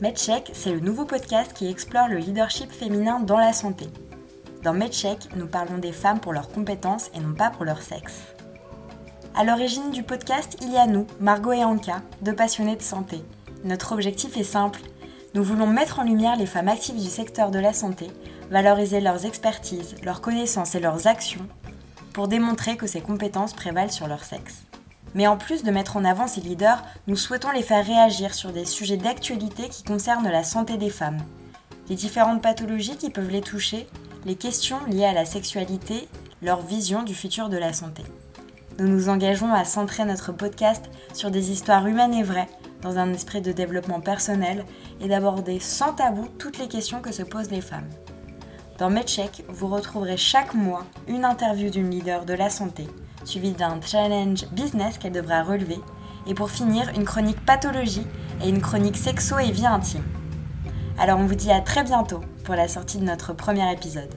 MedCheck, c'est le nouveau podcast qui explore le leadership féminin dans la santé. Dans MedCheck, nous parlons des femmes pour leurs compétences et non pas pour leur sexe. À l'origine du podcast, il y a nous, Margot et Anka, deux passionnés de santé. Notre objectif est simple. Nous voulons mettre en lumière les femmes actives du secteur de la santé, valoriser leurs expertises, leurs connaissances et leurs actions pour démontrer que ces compétences prévalent sur leur sexe. Mais en plus de mettre en avant ces leaders, nous souhaitons les faire réagir sur des sujets d'actualité qui concernent la santé des femmes, les différentes pathologies qui peuvent les toucher, les questions liées à la sexualité, leur vision du futur de la santé. Nous nous engageons à centrer notre podcast sur des histoires humaines et vraies, dans un esprit de développement personnel, et d'aborder sans tabou toutes les questions que se posent les femmes. Dans MedCheck, vous retrouverez chaque mois une interview d'une leader de la santé suivi d'un challenge business qu'elle devra relever, et pour finir, une chronique pathologie et une chronique sexo et vie intime. Alors on vous dit à très bientôt pour la sortie de notre premier épisode.